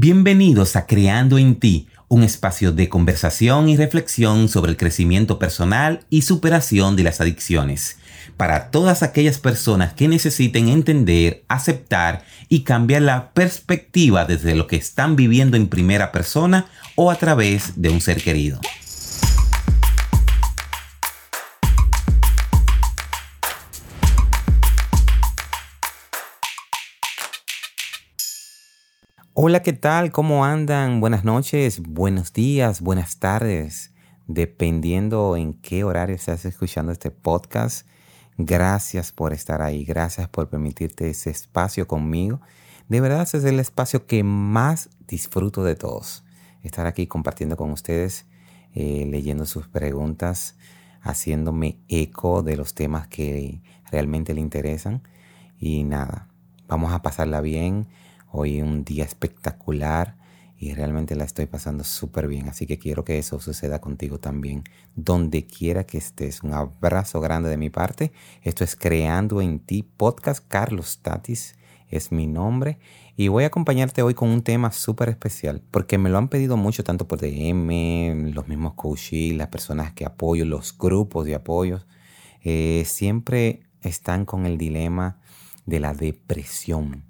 Bienvenidos a Creando en ti, un espacio de conversación y reflexión sobre el crecimiento personal y superación de las adicciones, para todas aquellas personas que necesiten entender, aceptar y cambiar la perspectiva desde lo que están viviendo en primera persona o a través de un ser querido. Hola, ¿qué tal? ¿Cómo andan? Buenas noches, buenos días, buenas tardes, dependiendo en qué horario estás escuchando este podcast. Gracias por estar ahí, gracias por permitirte ese espacio conmigo. De verdad, ese es el espacio que más disfruto de todos. Estar aquí compartiendo con ustedes, eh, leyendo sus preguntas, haciéndome eco de los temas que realmente le interesan. Y nada, vamos a pasarla bien Hoy un día espectacular y realmente la estoy pasando súper bien. Así que quiero que eso suceda contigo también. Donde quiera que estés. Un abrazo grande de mi parte. Esto es Creando en ti podcast. Carlos Tatis es mi nombre. Y voy a acompañarte hoy con un tema súper especial. Porque me lo han pedido mucho, tanto por DM, los mismos coaches, las personas que apoyo, los grupos de apoyo. Eh, siempre están con el dilema de la depresión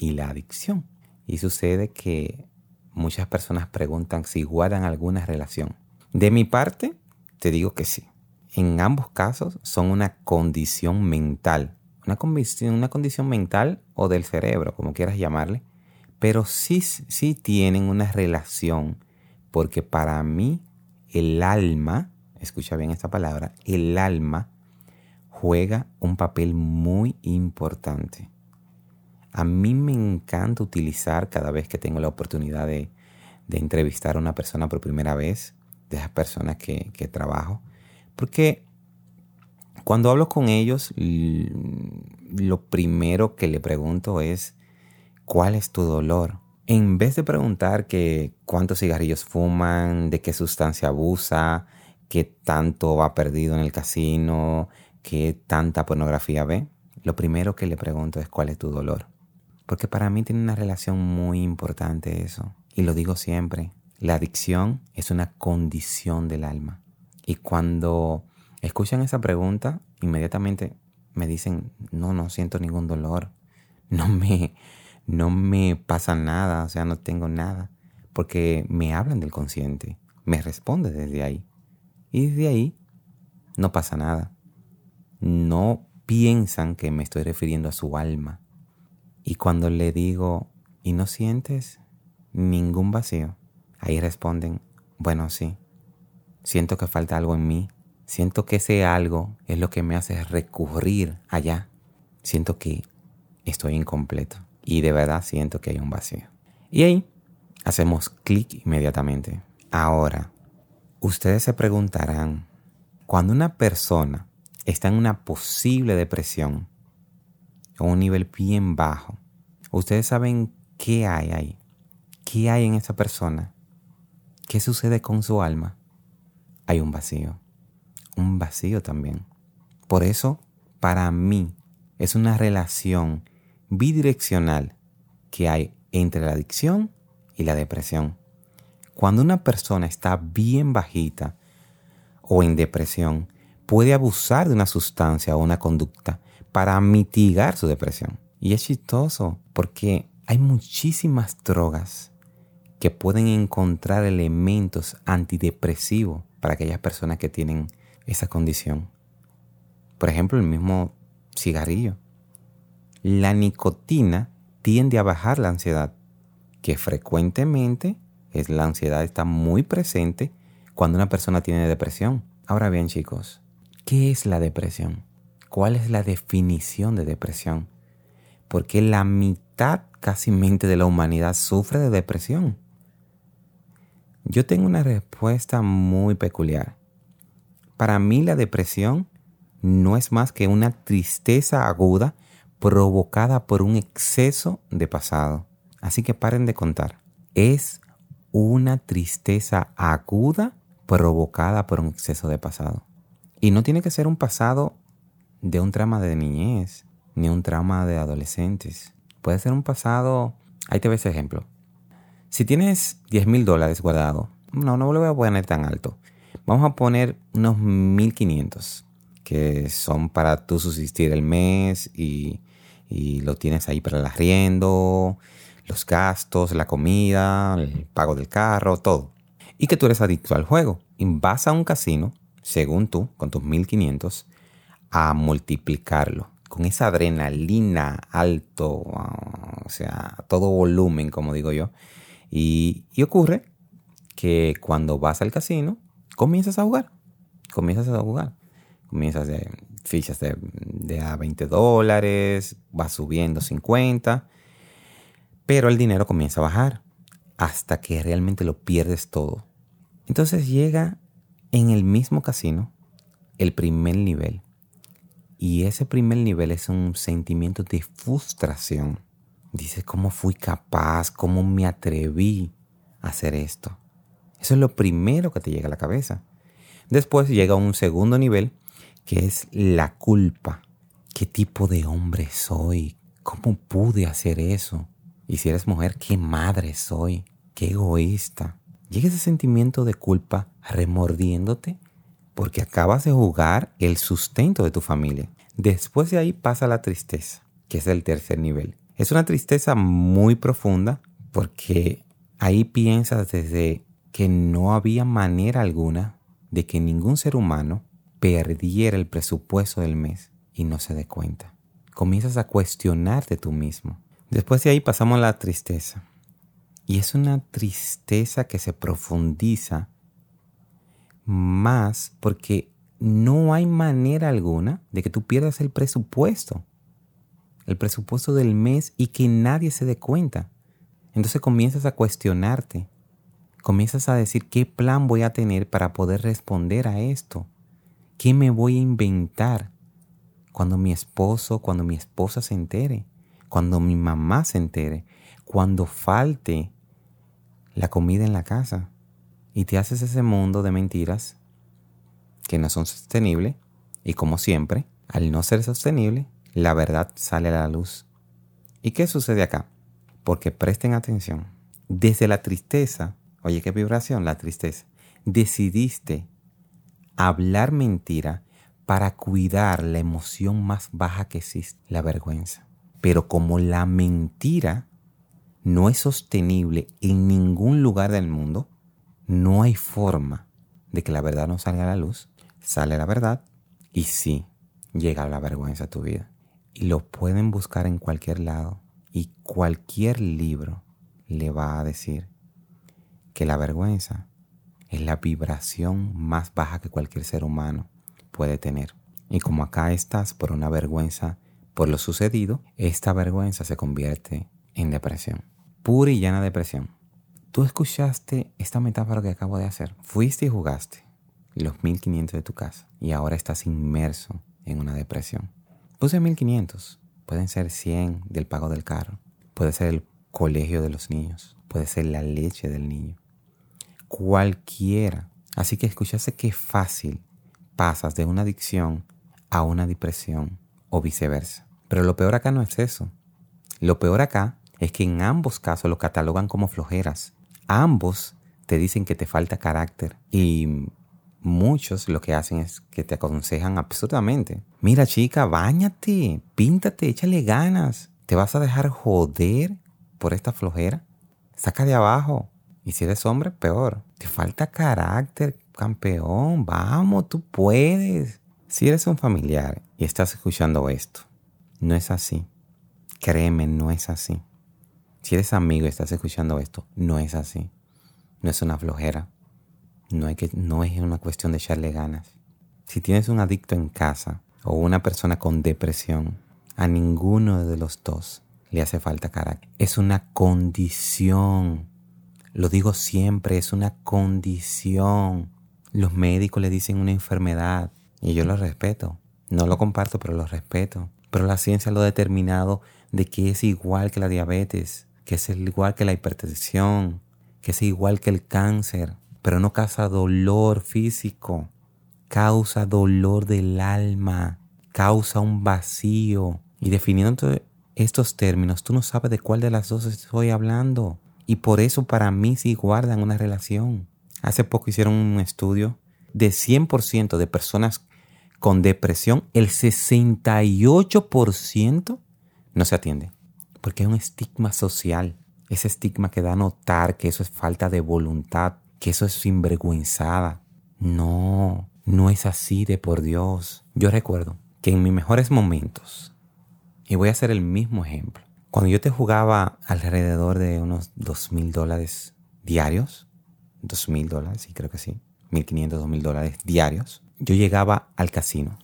y la adicción. Y sucede que muchas personas preguntan si guardan alguna relación. De mi parte, te digo que sí. En ambos casos son una condición mental. Una condición, una condición mental o del cerebro, como quieras llamarle. Pero sí, sí tienen una relación. Porque para mí el alma, escucha bien esta palabra, el alma juega un papel muy importante. A mí me encanta utilizar cada vez que tengo la oportunidad de, entrevistar a una persona por primera vez, de esas personas que, que trabajo, porque cuando hablo con ellos, lo primero que le pregunto es, ¿cuál es tu dolor? En vez de preguntar que cuántos cigarrillos fuman, de qué sustancia abusa, qué tanto va perdido en el casino, qué tanta pornografía ve, lo primero que le pregunto es cuál es tu dolor. Porque para mí tiene una relación muy importante eso. Y lo digo siempre, la adicción es una condición del alma. Y cuando escuchan esa pregunta, inmediatamente me dicen, no, no siento ningún dolor. No me, no me pasa nada, o sea, no tengo nada. Porque me hablan del consciente, me responde desde ahí. Y desde ahí no pasa nada. No piensan que me estoy refiriendo a su alma. Y cuando le digo, ¿y no sientes ningún vacío? Ahí responden, bueno, sí, siento que falta algo en mí, siento que ese algo es lo que me hace recurrir allá, siento que estoy incompleto y de verdad siento que hay un vacío. Y ahí hacemos clic inmediatamente. Ahora, ustedes se preguntarán, cuando una persona está en una posible depresión, a un nivel bien bajo. Ustedes saben qué hay ahí, qué hay en esa persona, qué sucede con su alma. Hay un vacío, un vacío también. Por eso, para mí, es una relación bidireccional que hay entre la adicción y la depresión. Cuando una persona está bien bajita o en depresión, puede abusar de una sustancia o una conducta para mitigar su depresión. Y es chistoso porque hay muchísimas drogas que pueden encontrar elementos antidepresivos para aquellas personas que tienen esa condición. Por ejemplo, el mismo cigarrillo. La nicotina tiende a bajar la ansiedad, que frecuentemente es la ansiedad está muy presente cuando una persona tiene depresión. Ahora bien, chicos, ¿qué es la depresión? ¿Cuál es la definición de depresión? Porque la mitad casi mente de la humanidad sufre de depresión. Yo tengo una respuesta muy peculiar. Para mí la depresión no es más que una tristeza aguda provocada por un exceso de pasado. Así que paren de contar. Es una tristeza aguda provocada por un exceso de pasado. Y no tiene que ser un pasado de un trauma de niñez, ni un trauma de adolescentes. Puede ser un pasado, ahí te ves ejemplo. Si tienes 10 mil dólares guardado, no, no lo voy a poner tan alto. Vamos a poner unos 1500 que son para tú subsistir el mes y, y lo tienes ahí para el arriendo, los gastos, la comida, el pago del carro, todo. Y que tú eres adicto al juego. Y vas a un casino, según tú, con tus 1500, a multiplicarlo. Con esa adrenalina alto, o sea, todo volumen, como digo yo. Y, y ocurre que cuando vas al casino, comienzas a jugar. Comienzas a jugar. Comienzas de fichas de, a 20 dólares, va subiendo 50, pero el dinero comienza a bajar hasta que realmente lo pierdes todo. Entonces llega en el mismo casino el primer nivel. Y ese primer nivel es un sentimiento de frustración. Dices, ¿cómo fui capaz? ¿Cómo me atreví a hacer esto? Eso es lo primero que te llega a la cabeza. Después llega un segundo nivel que es la culpa. ¿Qué tipo de hombre soy? ¿Cómo pude hacer eso? Y si eres mujer, ¿qué madre soy? ¿Qué egoísta? Llega ese sentimiento de culpa remordiéndote porque acabas de jugar el sustento de tu familia. Después de ahí pasa la tristeza, que es el tercer nivel. Es una tristeza muy profunda porque ahí piensas desde que no había manera alguna de que ningún ser humano perdiera el presupuesto del mes y no se dé cuenta. Comienzas a cuestionarte tú mismo. Después de ahí pasamos a la tristeza. Y es una tristeza que se profundiza más porque no hay manera alguna de que tú pierdas el presupuesto. El presupuesto del mes y que nadie se dé cuenta. Entonces comienzas a cuestionarte. Comienzas a decir qué plan voy a tener para poder responder a esto. ¿Qué me voy a inventar cuando mi esposo, cuando mi esposa se entere, cuando mi mamá se entere, cuando falte la comida en la casa? Y te haces ese mundo de mentiras que no son sostenibles y como siempre, al no ser sostenible, la verdad sale a la luz. ¿Y qué sucede acá? Porque presten atención. Desde la tristeza, oye, qué vibración la tristeza, decidiste hablar mentira para cuidar la emoción más baja que existe, la vergüenza. Pero como la mentira no es sostenible en ningún lugar del mundo, no hay forma de que la verdad no salga a la luz. Sale la verdad y sí, llega la vergüenza a tu vida. Y lo pueden buscar en cualquier lado y cualquier libro le va a decir que la vergüenza es la vibración más baja que cualquier ser humano puede tener. Y como acá estás por una vergüenza por lo sucedido, esta vergüenza se convierte en depresión. Pura y llana depresión. Tú escuchaste esta metáfora que acabo de hacer. Fuiste y jugaste los 1500 de tu casa y ahora estás inmerso en una depresión. Puse 1500. Pueden ser 100 del pago del carro. Puede ser el colegio de los niños. Puede ser la leche del niño cualquiera. Así que escuchaste qué fácil pasas de una adicción a una depresión o viceversa. Pero lo peor acá no es eso. Lo peor acá es que en ambos casos lo catalogan como flojeras. Ambos te dicen que te falta carácter y muchos lo que hacen es que te aconsejan absurdamente. Mira chica, bañate, píntate, échale ganas. ¿Te vas a dejar joder por esta flojera? Saca de abajo. Y si eres hombre, peor. Te falta carácter, campeón. Vamos, tú puedes. Si eres un familiar y estás escuchando esto, no es así. Créeme, no es así. Si eres amigo y estás escuchando esto, no es así. No es una flojera. No, hay que, no es una cuestión de echarle ganas. Si tienes un adicto en casa o una persona con depresión, a ninguno de los dos le hace falta carácter. Es una condición lo digo siempre, es una condición. Los médicos le dicen una enfermedad y yo lo respeto. No lo comparto, pero lo respeto. Pero la ciencia lo ha determinado de que es igual que la diabetes, que es igual que la hipertensión, que es igual que el cáncer, pero no causa dolor físico, causa dolor del alma, causa un vacío. Y definiendo estos términos, tú no sabes de cuál de las dos estoy hablando. y por eso para mí sí guardan una relación. Hace poco hicieron un estudio de 100% de personas con depresión, el 68% no se atiende. Porque hay un estigma social. Ese estigma que da a notar que eso es falta de voluntad, que eso es sinvergüenzada. No, no es así de por Dios. Yo recuerdo que en mis mejores momentos, y voy a hacer el mismo ejemplo, cuando yo te jugaba alrededor de unos dos mil dólares diarios, dos mil dólares, sí creo que sí, mil quinientos, dos mil dólares diarios, yo llegaba al casino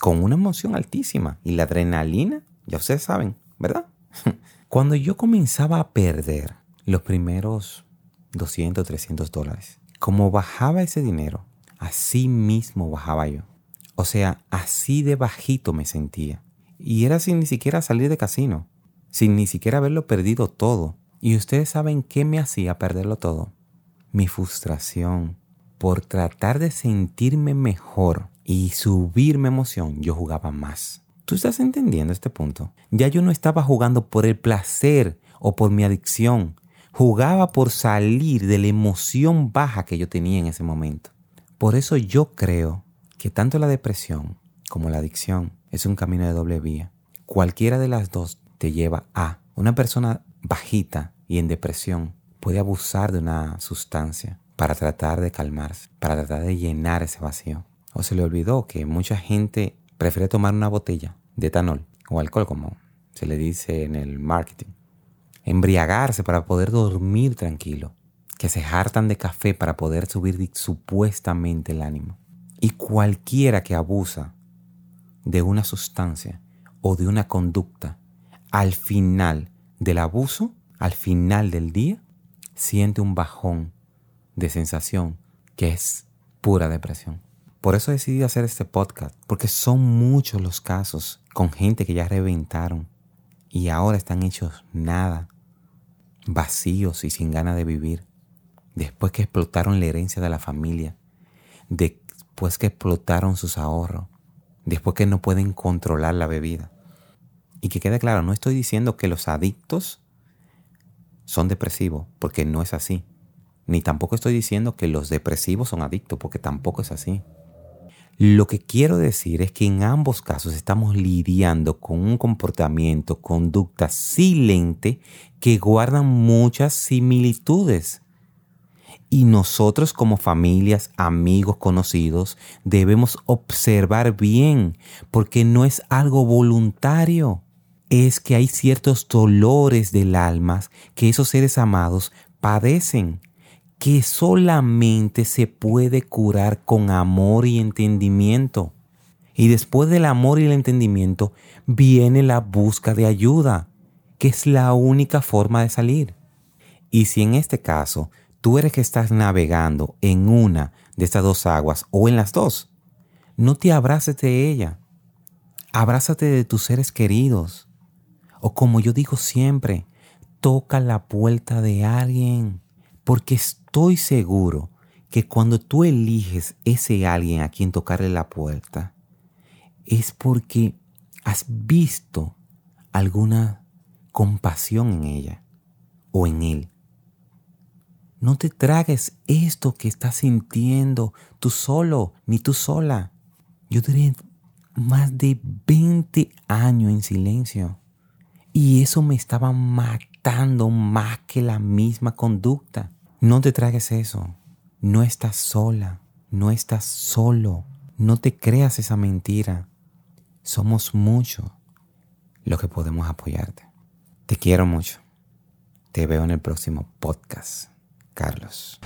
con una emoción altísima y la adrenalina, ya ustedes saben, ¿verdad? Cuando yo comenzaba a perder los primeros 200, 300 dólares, como bajaba ese dinero, así mismo bajaba yo. O sea, así de bajito me sentía. Y era sin ni siquiera salir de casino, sin ni siquiera haberlo perdido todo. Y ustedes saben qué me hacía perderlo todo. Mi frustración por tratar de sentirme mejor y subirme emoción, yo jugaba más. ¿Tú estás entendiendo este punto? Ya yo no estaba jugando por el placer o por mi adicción. Jugaba por salir de la emoción baja que yo tenía en ese momento. Por eso yo creo que tanto la depresión como la adicción es un camino de doble vía. Cualquiera de las dos te lleva a una persona bajita y en depresión puede abusar de una sustancia para tratar de calmarse, para tratar de llenar ese vacío. O se le olvidó que mucha gente prefiere tomar una botella de etanol o alcohol, como se le dice en el marketing. Embriagarse para poder dormir tranquilo. Que se hartan de café para poder subir supuestamente el ánimo. Y cualquiera que abusa de una sustancia o de una conducta, al final del abuso, al final del día, siente un bajón de sensación que es pura depresión. Por eso decidí hacer este podcast, porque son muchos los casos con gente que ya reventaron y ahora están hechos nada, vacíos y sin ganas de vivir, después que explotaron la herencia de la familia, después que explotaron sus ahorros, después que no pueden controlar la bebida. Y que quede claro, no estoy diciendo que los adictos son depresivos, porque no es así. Ni tampoco estoy diciendo que los depresivos son adictos, porque tampoco es así. Lo que quiero decir es que en ambos casos estamos lidiando con un comportamiento, conducta silente que guardan muchas similitudes. Y nosotros como familias, amigos, conocidos, debemos observar bien, porque no es algo voluntario. Es que hay ciertos dolores del alma que esos seres amados padecen que solamente se puede curar con amor y entendimiento. Y después del amor y el entendimiento viene la busca de ayuda, que es la única forma de salir. Y si en este caso tú eres que estás navegando en una de estas dos aguas o en las dos, no te abraces de ella. Abrázate de tus seres queridos. O como yo digo siempre, toca la puerta de alguien porque estoy seguro que cuando tú eliges ese alguien a quien tocarle la puerta, es porque has visto alguna compasión en ella o en él. No te tragues esto que estás sintiendo tú solo, ni tú sola. Yo duré más de 20 años en silencio y eso me estaba matando más que la misma conducta. No te tragues eso. No estás sola. No estás solo. No te creas esa mentira. Somos muchos los que podemos apoyarte. Te quiero mucho. Te veo en el próximo podcast. Carlos.